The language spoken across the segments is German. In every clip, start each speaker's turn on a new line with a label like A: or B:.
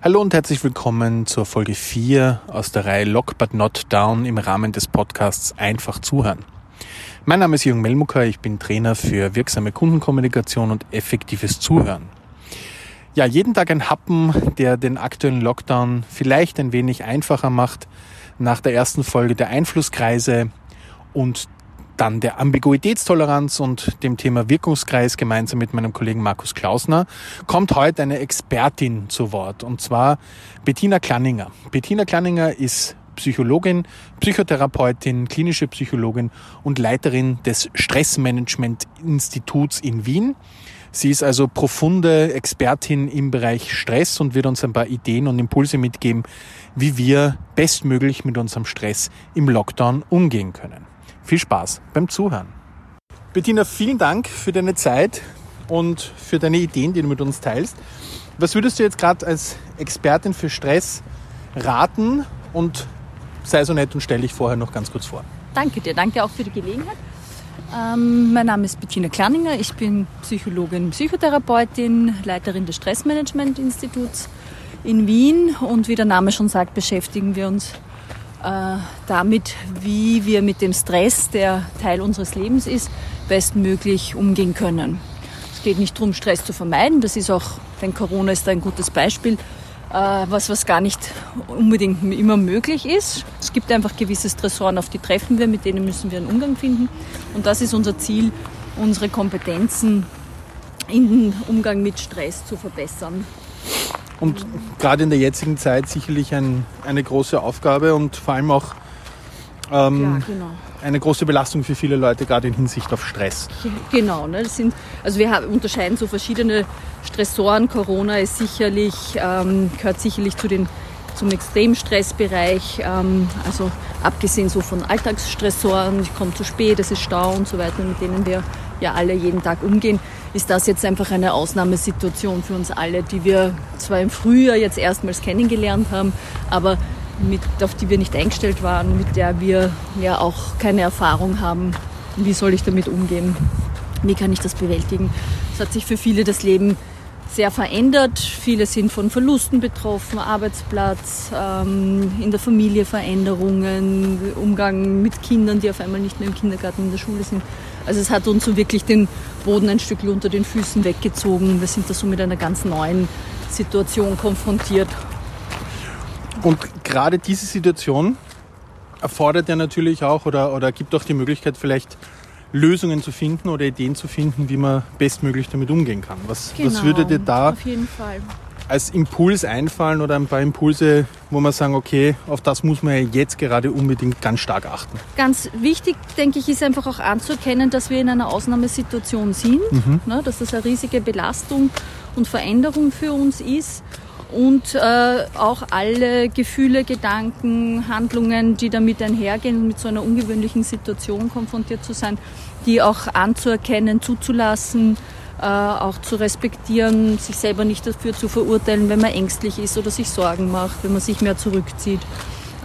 A: Hallo und herzlich willkommen zur Folge 4 aus der Reihe Lock But Not Down im Rahmen des Podcasts Einfach zuhören. Mein Name ist Jürgen Melmucker, ich bin Trainer für wirksame Kundenkommunikation und effektives Zuhören. Ja, jeden Tag ein Happen, der den aktuellen Lockdown vielleicht ein wenig einfacher macht. Nach der ersten Folge der Einflusskreise und dann der Ambiguitätstoleranz und dem Thema Wirkungskreis gemeinsam mit meinem Kollegen Markus Klausner kommt heute eine Expertin zu Wort und zwar Bettina Klanninger. Bettina Klanninger ist Psychologin, Psychotherapeutin, klinische Psychologin und Leiterin des Stressmanagement-Instituts in Wien. Sie ist also profunde Expertin im Bereich Stress und wird uns ein paar Ideen und Impulse mitgeben, wie wir bestmöglich mit unserem Stress im Lockdown umgehen können. Viel Spaß beim Zuhören. Bettina, vielen Dank für deine Zeit und für deine Ideen, die du mit uns teilst. Was würdest du jetzt gerade als Expertin für Stress raten und sei so nett und stell dich vorher noch ganz kurz vor.
B: Danke dir, danke auch für die Gelegenheit. Ähm, mein Name ist Bettina Klerninger, ich bin Psychologin, Psychotherapeutin, Leiterin des Stressmanagement-Instituts in Wien und wie der Name schon sagt, beschäftigen wir uns damit, wie wir mit dem Stress, der Teil unseres Lebens ist, bestmöglich umgehen können. Es geht nicht darum, Stress zu vermeiden, das ist auch, denn Corona ist ein gutes Beispiel, äh, was, was gar nicht unbedingt immer möglich ist. Es gibt einfach gewisse Stressoren, auf die treffen wir, mit denen müssen wir einen Umgang finden. Und das ist unser Ziel, unsere Kompetenzen im Umgang mit Stress zu verbessern.
A: Und gerade in der jetzigen Zeit sicherlich ein, eine große Aufgabe und vor allem auch ähm, ja, genau. eine große Belastung für viele Leute, gerade in Hinsicht auf Stress.
B: Genau, ne, das sind, also wir unterscheiden so verschiedene Stressoren. Corona ist sicherlich, ähm, gehört sicherlich zu den zum Extremstressbereich, ähm, also abgesehen so von Alltagsstressoren, ich komme zu spät, es ist Stau und so weiter, mit denen wir ja alle jeden Tag umgehen, ist das jetzt einfach eine Ausnahmesituation für uns alle, die wir zwar im Frühjahr jetzt erstmals kennengelernt haben, aber mit, auf die wir nicht eingestellt waren, mit der wir ja auch keine Erfahrung haben. Wie soll ich damit umgehen? Wie kann ich das bewältigen? Es hat sich für viele das Leben sehr verändert. Viele sind von Verlusten betroffen, Arbeitsplatz, ähm, in der Familie Veränderungen, Umgang mit Kindern, die auf einmal nicht mehr im Kindergarten, in der Schule sind. Also es hat uns so wirklich den Boden ein Stück unter den Füßen weggezogen. Wir sind da so mit einer ganz neuen Situation konfrontiert.
A: Und gerade diese Situation erfordert ja natürlich auch oder, oder gibt auch die Möglichkeit, vielleicht Lösungen zu finden oder Ideen zu finden, wie man bestmöglich damit umgehen kann. Was,
B: genau,
A: was würde dir da als Impuls einfallen oder ein paar Impulse, wo man sagen, okay, auf das muss man jetzt gerade unbedingt ganz stark achten?
B: Ganz wichtig, denke ich, ist einfach auch anzuerkennen, dass wir in einer Ausnahmesituation sind, mhm. ne, dass das eine riesige Belastung und Veränderung für uns ist und äh, auch alle Gefühle, Gedanken, Handlungen, die damit einhergehen, mit so einer ungewöhnlichen Situation konfrontiert zu sein, die auch anzuerkennen, zuzulassen, äh, auch zu respektieren, sich selber nicht dafür zu verurteilen, wenn man ängstlich ist oder sich Sorgen macht, wenn man sich mehr zurückzieht,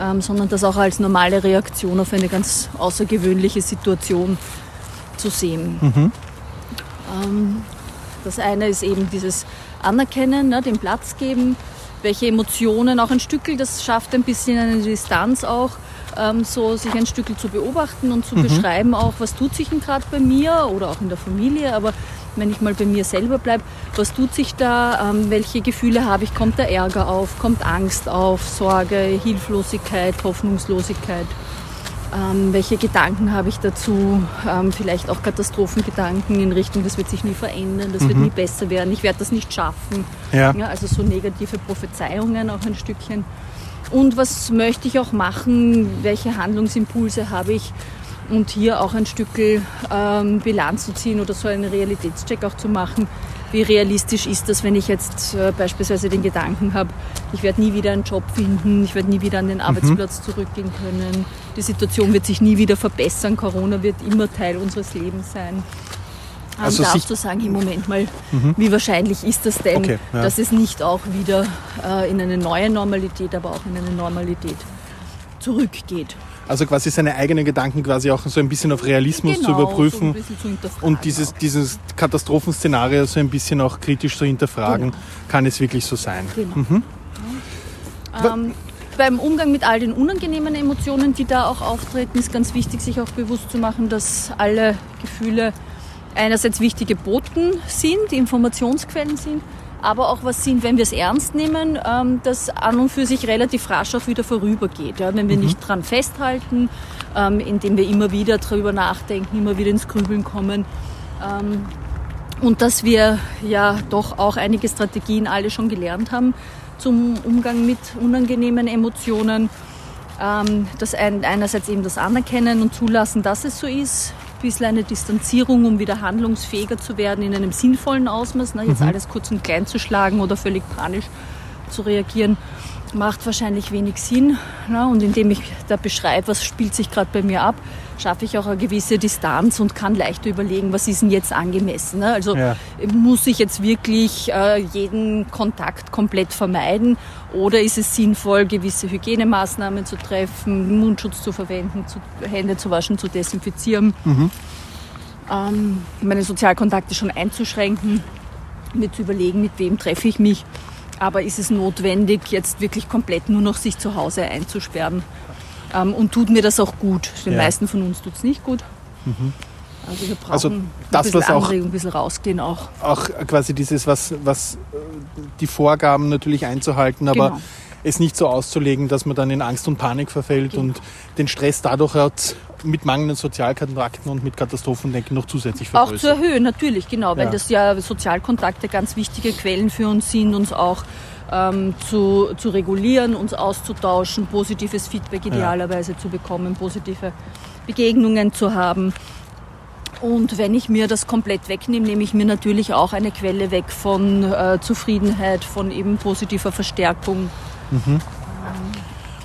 B: ähm, sondern das auch als normale Reaktion auf eine ganz außergewöhnliche Situation zu sehen. Mhm. Ähm, das eine ist eben dieses anerkennen, ne, den Platz geben, welche Emotionen, auch ein Stückel, das schafft ein bisschen eine Distanz auch, ähm, so sich ein Stückel zu beobachten und zu mhm. beschreiben auch, was tut sich denn gerade bei mir oder auch in der Familie, aber wenn ich mal bei mir selber bleibe, was tut sich da, ähm, welche Gefühle habe ich, kommt da Ärger auf, kommt Angst auf, Sorge, Hilflosigkeit, Hoffnungslosigkeit. Ähm, welche Gedanken habe ich dazu? Ähm, vielleicht auch Katastrophengedanken in Richtung, das wird sich nie verändern, das mhm. wird nie besser werden, ich werde das nicht schaffen. Ja. ja. also so negative Prophezeiungen auch ein Stückchen. Und was möchte ich auch machen? Welche Handlungsimpulse habe ich? Und hier auch ein Stück ähm, Bilanz zu ziehen oder so einen Realitätscheck auch zu machen wie realistisch ist das, wenn ich jetzt äh, beispielsweise den Gedanken habe, ich werde nie wieder einen Job finden, ich werde nie wieder an den mhm. Arbeitsplatz mhm. zurückgehen können, die Situation wird sich nie wieder verbessern, Corona wird immer Teil unseres Lebens sein. Ähm, also darfst du sagen, im Moment mal, mhm. wie wahrscheinlich ist das denn, okay, ja. dass es nicht auch wieder äh, in eine neue Normalität, aber auch in eine Normalität zurückgeht?
A: Also quasi seine eigenen Gedanken quasi auch so ein bisschen auf Realismus genau, zu überprüfen so zu und dieses, dieses Katastrophenszenario so ein bisschen auch kritisch zu hinterfragen, genau. kann es wirklich so sein. Genau. Mhm.
B: Ähm, beim Umgang mit all den unangenehmen Emotionen, die da auch auftreten, ist ganz wichtig, sich auch bewusst zu machen, dass alle Gefühle einerseits wichtige Boten sind, Informationsquellen sind, aber auch was sind, wenn wir es ernst nehmen, ähm, das an und für sich relativ rasch auch wieder vorübergeht. Ja? Wenn wir mhm. nicht dran festhalten, ähm, indem wir immer wieder darüber nachdenken, immer wieder ins Grübeln kommen. Ähm, und dass wir ja doch auch einige Strategien alle schon gelernt haben zum Umgang mit unangenehmen Emotionen. Ähm, das ein, einerseits eben das Anerkennen und Zulassen, dass es so ist, bisschen eine Distanzierung, um wieder handlungsfähiger zu werden in einem sinnvollen Ausmaß. Ne? Jetzt mhm. alles kurz und klein zu schlagen oder völlig panisch zu reagieren, macht wahrscheinlich wenig Sinn. Ne? Und indem ich da beschreibe, was spielt sich gerade bei mir ab, schaffe ich auch eine gewisse Distanz und kann leichter überlegen, was ist denn jetzt angemessen. Ne? Also ja. muss ich jetzt wirklich äh, jeden Kontakt komplett vermeiden oder ist es sinnvoll, gewisse Hygienemaßnahmen zu treffen, Mundschutz zu verwenden, zu, Hände zu waschen, zu desinfizieren, mhm. ähm, meine Sozialkontakte schon einzuschränken, mir zu überlegen, mit wem treffe ich mich. Aber ist es notwendig, jetzt wirklich komplett nur noch sich zu Hause einzusperren? Ähm, und tut mir das auch gut. Den ja. meisten von uns tut es nicht gut. Mhm. Also wir brauchen also das, ein bisschen was Anregung, ein bisschen rausgehen auch.
A: Auch quasi dieses, was, was äh, die Vorgaben natürlich einzuhalten, aber genau. es nicht so auszulegen, dass man dann in Angst und Panik verfällt genau. und den Stress dadurch hat mit mangelnden Sozialkontakten und mit Katastrophendenken noch zusätzlich
B: vergrößert. Auch zu erhöhen, natürlich, genau, weil ja. das ja Sozialkontakte ganz wichtige Quellen für uns sind, uns auch ähm, zu, zu regulieren, uns auszutauschen, positives Feedback idealerweise ja. zu bekommen, positive Begegnungen zu haben. Und wenn ich mir das komplett wegnehme, nehme ich mir natürlich auch eine Quelle weg von äh, Zufriedenheit, von eben positiver Verstärkung. Mhm.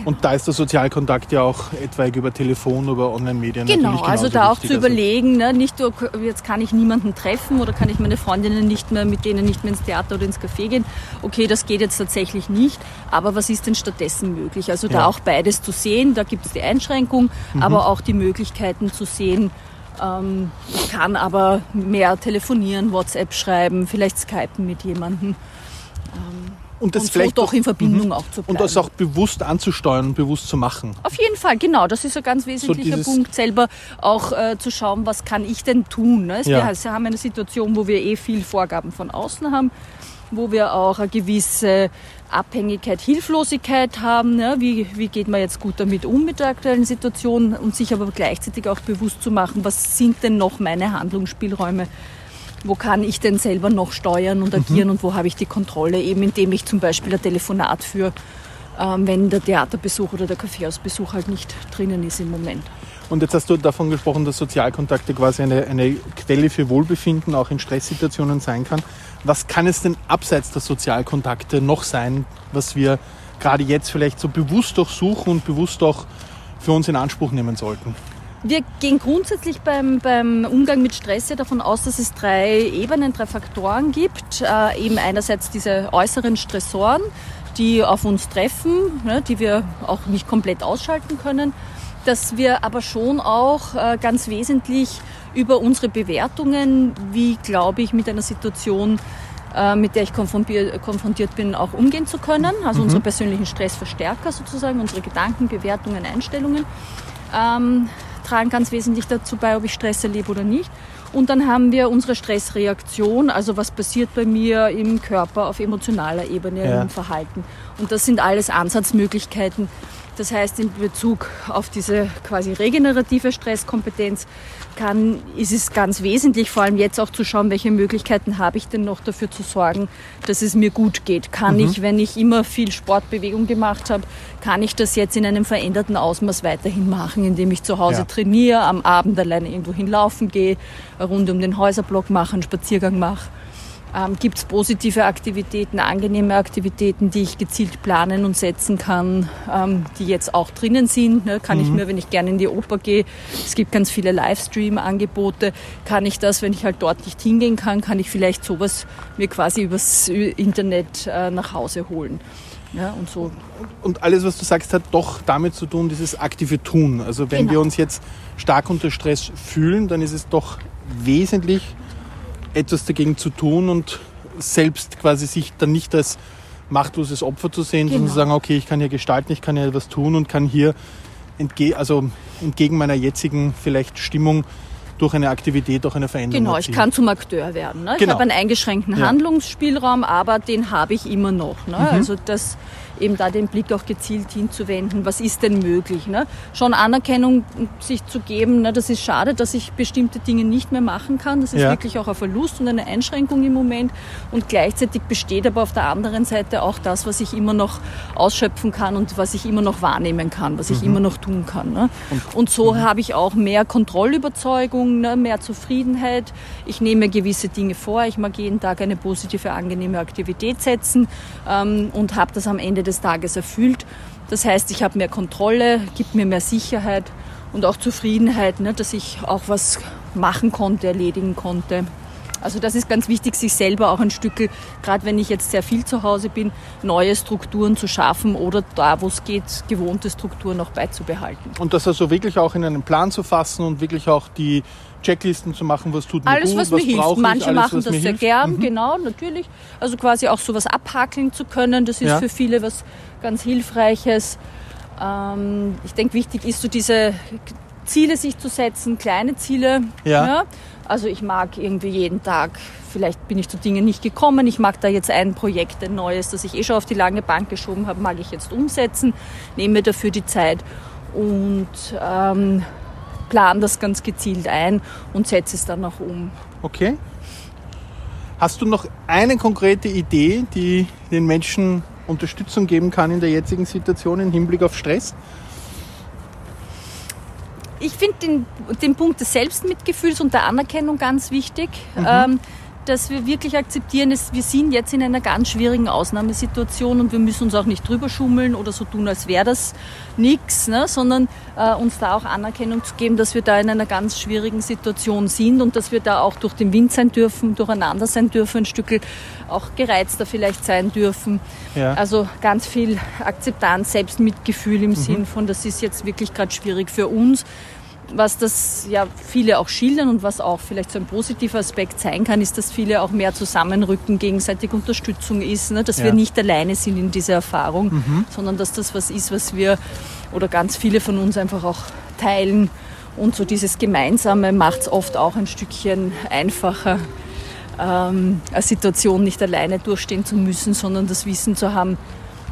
A: Und da ist der Sozialkontakt ja auch etwaig über Telefon, über Online-Medien.
B: Genau, also da auch wichtig. zu also überlegen, ne, nicht nur, jetzt kann ich niemanden treffen oder kann ich meine Freundinnen nicht mehr, mit denen nicht mehr ins Theater oder ins Café gehen. Okay, das geht jetzt tatsächlich nicht, aber was ist denn stattdessen möglich? Also da ja. auch beides zu sehen, da gibt es die Einschränkung, mhm. aber auch die Möglichkeiten zu sehen, ähm, ich kann aber mehr telefonieren, WhatsApp schreiben, vielleicht skypen mit jemandem.
A: Ähm, und das und vielleicht
B: so doch in Verbindung mhm. auch zu bleiben.
A: Und das auch bewusst anzusteuern und bewusst zu machen.
B: Auf jeden Fall, genau. Das ist ein ganz wesentlicher so Punkt, selber auch äh, zu schauen, was kann ich denn tun. Ne? Ja. Wir haben eine Situation, wo wir eh viel Vorgaben von außen haben, wo wir auch eine gewisse Abhängigkeit, Hilflosigkeit haben. Ne? Wie, wie geht man jetzt gut damit um mit der aktuellen Situation und sich aber gleichzeitig auch bewusst zu machen, was sind denn noch meine Handlungsspielräume wo kann ich denn selber noch steuern und agieren mhm. und wo habe ich die Kontrolle, eben indem ich zum Beispiel ein Telefonat führe, ähm, wenn der Theaterbesuch oder der Kaffeehausbesuch halt nicht drinnen ist im Moment.
A: Und jetzt hast du davon gesprochen, dass Sozialkontakte quasi eine, eine Quelle für Wohlbefinden auch in Stresssituationen sein kann. Was kann es denn abseits der Sozialkontakte noch sein, was wir gerade jetzt vielleicht so bewusst auch suchen und bewusst auch für uns in Anspruch nehmen sollten?
B: Wir gehen grundsätzlich beim, beim Umgang mit Stress ja davon aus, dass es drei Ebenen, drei Faktoren gibt. Äh, eben einerseits diese äußeren Stressoren, die auf uns treffen, ne, die wir auch nicht komplett ausschalten können. Dass wir aber schon auch äh, ganz wesentlich über unsere Bewertungen, wie glaube ich mit einer Situation, äh, mit der ich konfrontiert bin, auch umgehen zu können. Also mhm. unsere persönlichen Stressverstärker sozusagen, unsere Gedanken, Bewertungen, Einstellungen. Ähm, tragen ganz wesentlich dazu bei, ob ich Stress erlebe oder nicht. Und dann haben wir unsere Stressreaktion, also was passiert bei mir im Körper auf emotionaler Ebene, ja. im Verhalten. Und das sind alles Ansatzmöglichkeiten, das heißt, in Bezug auf diese quasi regenerative Stresskompetenz kann, ist es ganz wesentlich, vor allem jetzt auch zu schauen, welche Möglichkeiten habe ich denn noch dafür zu sorgen, dass es mir gut geht. Kann mhm. ich, wenn ich immer viel Sportbewegung gemacht habe, kann ich das jetzt in einem veränderten Ausmaß weiterhin machen, indem ich zu Hause ja. trainiere, am Abend alleine irgendwo hinlaufen gehe, rund um den Häuserblock mache, einen Spaziergang mache ähm, Gibt es positive Aktivitäten, angenehme Aktivitäten, die ich gezielt planen und setzen kann, ähm, die jetzt auch drinnen sind? Ne? Kann mhm. ich mir, wenn ich gerne in die Oper gehe, es gibt ganz viele Livestream-Angebote, kann ich das, wenn ich halt dort nicht hingehen kann, kann ich vielleicht sowas mir quasi übers Internet äh, nach Hause holen. Ja, und, so.
A: und alles, was du sagst, hat doch damit zu tun, dieses aktive Tun. Also wenn genau. wir uns jetzt stark unter Stress fühlen, dann ist es doch wesentlich etwas dagegen zu tun und selbst quasi sich dann nicht als machtloses Opfer zu sehen, sondern
B: Genau.
A: zu sagen, okay, ich kann hier gestalten, ich kann hier etwas tun und kann hier entge also entgegen meiner jetzigen vielleicht Stimmung durch eine Aktivität auch eine Veränderung
B: Genau, ich
A: erzielen.
B: kann zum Akteur werden. Ne? Ich
A: Genau.
B: habe einen eingeschränkten
A: Ja.
B: Handlungsspielraum, aber den habe ich immer noch. Ne?
A: Mhm.
B: Also das eben da den Blick auch gezielt hinzuwenden, was ist denn möglich? Ne? Schon Anerkennung sich zu geben, ne? das ist schade, dass ich bestimmte Dinge nicht mehr machen kann. Das ist
A: Ja.
B: wirklich auch ein Verlust und eine Einschränkung im Moment. Und gleichzeitig besteht aber auf der anderen Seite auch das, was ich immer noch ausschöpfen kann und was ich immer noch wahrnehmen kann, was ich immer noch tun kann. Ne? Und, so habe ich auch mehr Kontrollüberzeugung, ne? mehr Zufriedenheit. Ich nehme gewisse Dinge vor. Ich mag jeden Tag eine positive, angenehme Aktivität setzen ähm, und habe das am Ende des Tages erfüllt. Das heißt, ich habe mehr Kontrolle, gibt mir mehr Sicherheit und auch Zufriedenheit, ne? dass ich auch was machen konnte, erledigen konnte. Also das ist ganz wichtig, sich selber auch ein Stück, gerade wenn ich jetzt sehr viel zu Hause bin, neue Strukturen zu schaffen oder da, wo es geht, gewohnte Strukturen noch beizubehalten.
A: Und das also wirklich auch in einen Plan zu fassen und wirklich auch die Checklisten zu machen, was tut mir
B: Alles,
A: gut,
B: was mir hilft. Manche
A: alles,
B: machen
A: was
B: das sehr
A: hilft.
B: gern,
A: Mhm.
B: genau, natürlich. Also quasi auch sowas abhakeln zu können, das ist
A: Ja.
B: für viele was ganz Hilfreiches. Ähm, ich denke, wichtig ist so diese Ziele sich zu setzen, kleine Ziele.
A: Ja.
B: Also ich mag irgendwie jeden Tag, vielleicht bin ich zu Dingen nicht gekommen, ich mag da jetzt ein Projekt, ein neues, das ich eh schon auf die lange Bank geschoben habe, mag ich jetzt umsetzen, nehme mir dafür die Zeit und ähm, plan das ganz gezielt ein und setze es dann auch um.
A: Okay. Hast du noch eine konkrete Idee, die den Menschen Unterstützung geben kann in der jetzigen Situation im Hinblick auf Stress?
B: Ich finde den, den Punkt des Selbstmitgefühls und der Anerkennung ganz wichtig, ähm, dass wir wirklich akzeptieren, dass wir sind jetzt in einer ganz schwierigen Ausnahmesituation und wir müssen uns auch nicht drüber schummeln oder so tun, als wäre das nichts, ne, sondern äh, uns da auch Anerkennung zu geben, dass wir da in einer ganz schwierigen Situation sind und dass wir da auch durch den Wind sein dürfen, durcheinander sein dürfen, ein Stück auch gereizter vielleicht sein dürfen.
A: Ja.
B: Also ganz viel Akzeptanz, Selbstmitgefühl im Sinn von, das ist jetzt wirklich gerade schwierig für uns. Was das ja viele auch schildern und was auch vielleicht so ein positiver Aspekt sein kann, ist, dass viele auch mehr zusammenrücken, gegenseitig Unterstützung ist, ne? dass
A: Ja.
B: wir nicht alleine sind in dieser Erfahrung, sondern dass das was ist, was wir oder ganz viele von uns einfach auch teilen. Und so dieses Gemeinsame macht es oft auch ein Stückchen einfacher, ähm, eine Situation nicht alleine durchstehen zu müssen, sondern das Wissen zu haben,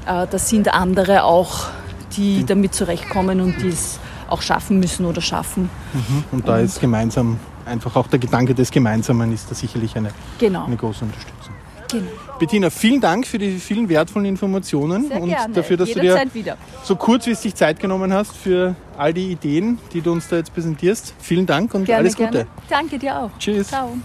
B: äh, das sind andere auch, die damit zurechtkommen und die es auch schaffen müssen oder schaffen.
A: Und da ist gemeinsam, einfach auch der Gedanke des Gemeinsamen ist da sicherlich eine,
B: Genau.
A: eine große Unterstützung.
B: genau.
A: Bettina, vielen Dank für die vielen wertvollen Informationen
B: Sehr
A: und
B: gerne.
A: dafür, dass du dir
B: Jederzeit wieder.
A: so kurzfristig Zeit genommen hast für all die Ideen, die du uns da jetzt präsentierst. Vielen Dank und
B: Gerne,
A: alles Gute.
B: gerne. Danke dir auch.
A: Tschüss.
B: Ciao.